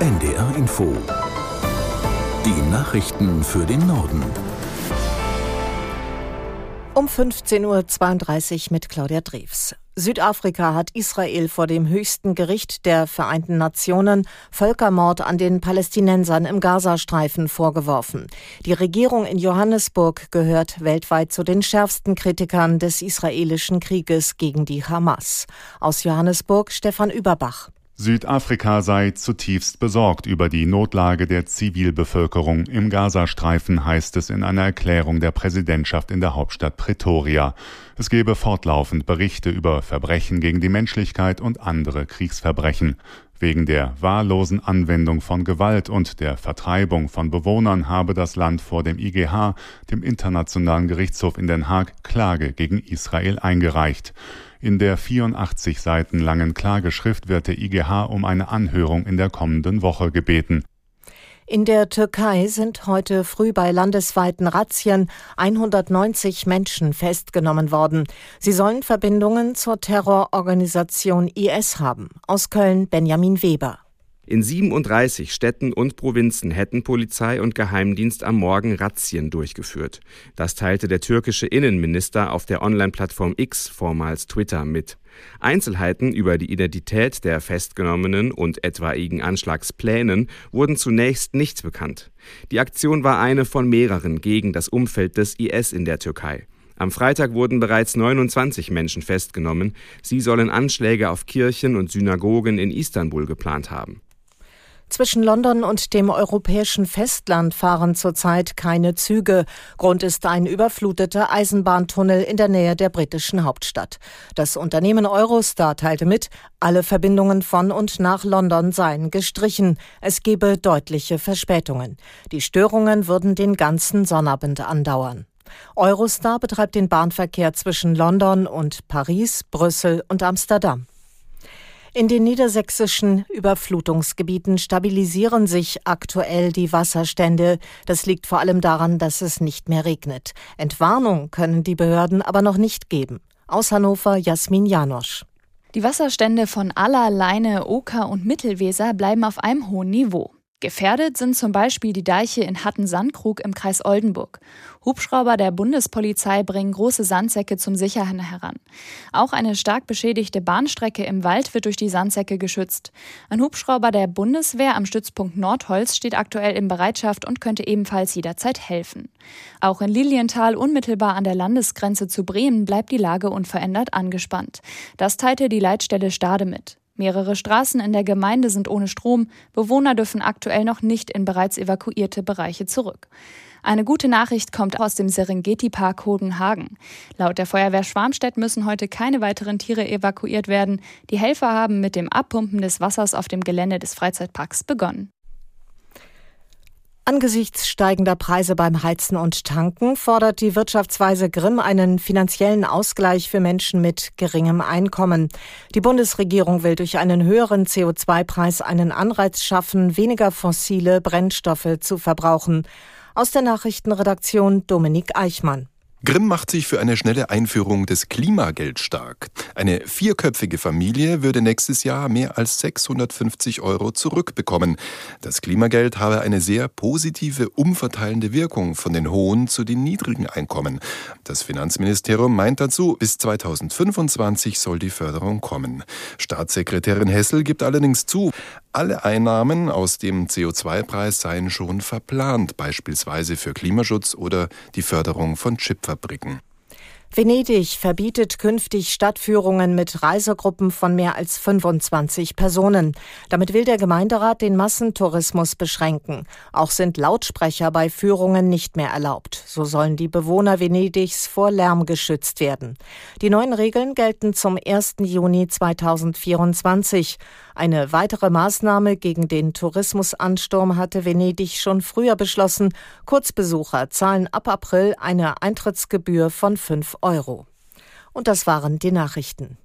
NDR Info. Die Nachrichten für den Norden. Um 15.32 Uhr mit Claudia Drews. Südafrika hat Israel vor dem höchsten Gericht der Vereinten Nationen Völkermord an den Palästinensern im Gazastreifen vorgeworfen. Die Regierung in Johannesburg gehört weltweit zu den schärfsten Kritikern des israelischen Krieges gegen die Hamas. Aus Johannesburg Stefan Überbach. Südafrika sei zutiefst besorgt über die Notlage der Zivilbevölkerung im Gazastreifen, heißt es in einer Erklärung der Präsidentschaft in der Hauptstadt Pretoria. Es gebe fortlaufend Berichte über Verbrechen gegen die Menschlichkeit und andere Kriegsverbrechen. Wegen der wahllosen Anwendung von Gewalt und der Vertreibung von Bewohnern habe das Land vor dem IGH, dem Internationalen Gerichtshof in Den Haag, Klage gegen Israel eingereicht. In der 84 Seiten langen Klageschrift wird der IGH um eine Anhörung in der kommenden Woche gebeten. In der Türkei sind heute früh bei landesweiten Razzien 190 Menschen festgenommen worden. Sie sollen Verbindungen zur Terrororganisation IS haben. Aus Köln Benjamin Weber. In 37 Städten und Provinzen hätten Polizei und Geheimdienst am Morgen Razzien durchgeführt. Das teilte der türkische Innenminister auf der Online-Plattform X, vormals Twitter, mit. Einzelheiten über die Identität der Festgenommenen und etwaigen Anschlagsplänen wurden zunächst nicht bekannt. Die Aktion war eine von mehreren gegen das Umfeld des IS in der Türkei. Am Freitag wurden bereits 29 Menschen festgenommen. Sie sollen Anschläge auf Kirchen und Synagogen in Istanbul geplant haben. Zwischen London und dem europäischen Festland fahren zurzeit keine Züge. Grund ist ein überfluteter Eisenbahntunnel in der Nähe der britischen Hauptstadt. Das Unternehmen Eurostar teilte mit, alle Verbindungen von und nach London seien gestrichen. Es gebe deutliche Verspätungen. Die Störungen würden den ganzen Sonnabend andauern. Eurostar betreibt den Bahnverkehr zwischen London und Paris, Brüssel und Amsterdam. In den niedersächsischen Überflutungsgebieten stabilisieren sich aktuell die Wasserstände. Das liegt vor allem daran, dass es nicht mehr regnet. Entwarnung können die Behörden aber noch nicht geben. Aus Hannover Jasmin Janosch. Die Wasserstände von Aller, Leine, Oker und Mittelweser bleiben auf einem hohen Niveau. Gefährdet sind zum Beispiel die Deiche in Hatten-Sandkrug im Kreis Oldenburg. Hubschrauber der Bundespolizei bringen große Sandsäcke zum Sichern heran. Auch eine stark beschädigte Bahnstrecke im Wald wird durch die Sandsäcke geschützt. Ein Hubschrauber der Bundeswehr am Stützpunkt Nordholz steht aktuell in Bereitschaft und könnte ebenfalls jederzeit helfen. Auch in Lilienthal unmittelbar an der Landesgrenze zu Bremen bleibt die Lage unverändert angespannt. Das teilte die Leitstelle Stade mit. Mehrere Straßen in der Gemeinde sind ohne Strom. Bewohner dürfen aktuell noch nicht in bereits evakuierte Bereiche zurück. Eine gute Nachricht kommt aus dem Serengeti-Park Hogenhagen. Laut der Feuerwehr Schwarmstedt müssen heute keine weiteren Tiere evakuiert werden. Die Helfer haben mit dem Abpumpen des Wassers auf dem Gelände des Freizeitparks begonnen. Angesichts steigender Preise beim Heizen und Tanken fordert die Wirtschaftsweise Grimm einen finanziellen Ausgleich für Menschen mit geringem Einkommen. Die Bundesregierung will durch einen höheren CO2-Preis einen Anreiz schaffen, weniger fossile Brennstoffe zu verbrauchen. Aus der Nachrichtenredaktion Dominik Eichmann. Grimm macht sich für eine schnelle Einführung des Klimagelds stark. Eine vierköpfige Familie würde nächstes Jahr mehr als 650 Euro zurückbekommen. Das Klimageld habe eine sehr positive, umverteilende Wirkung von den hohen zu den niedrigen Einkommen. Das Finanzministerium meint dazu, bis 2025 soll die Förderung kommen. Staatssekretärin Hessel gibt allerdings zu, alle Einnahmen aus dem CO2-Preis seien schon verplant, beispielsweise für Klimaschutz oder die Förderung von Chipfabriken. Venedig verbietet künftig Stadtführungen mit Reisegruppen von mehr als 25 Personen. Damit will der Gemeinderat den Massentourismus beschränken. Auch sind Lautsprecher bei Führungen nicht mehr erlaubt. So sollen die Bewohner Venedigs vor Lärm geschützt werden. Die neuen Regeln gelten zum 1. Juni 2024. Eine weitere Maßnahme gegen den Tourismusansturm hatte Venedig schon früher beschlossen. Kurzbesucher zahlen ab April eine Eintrittsgebühr von 5 Euro. Und das waren die Nachrichten.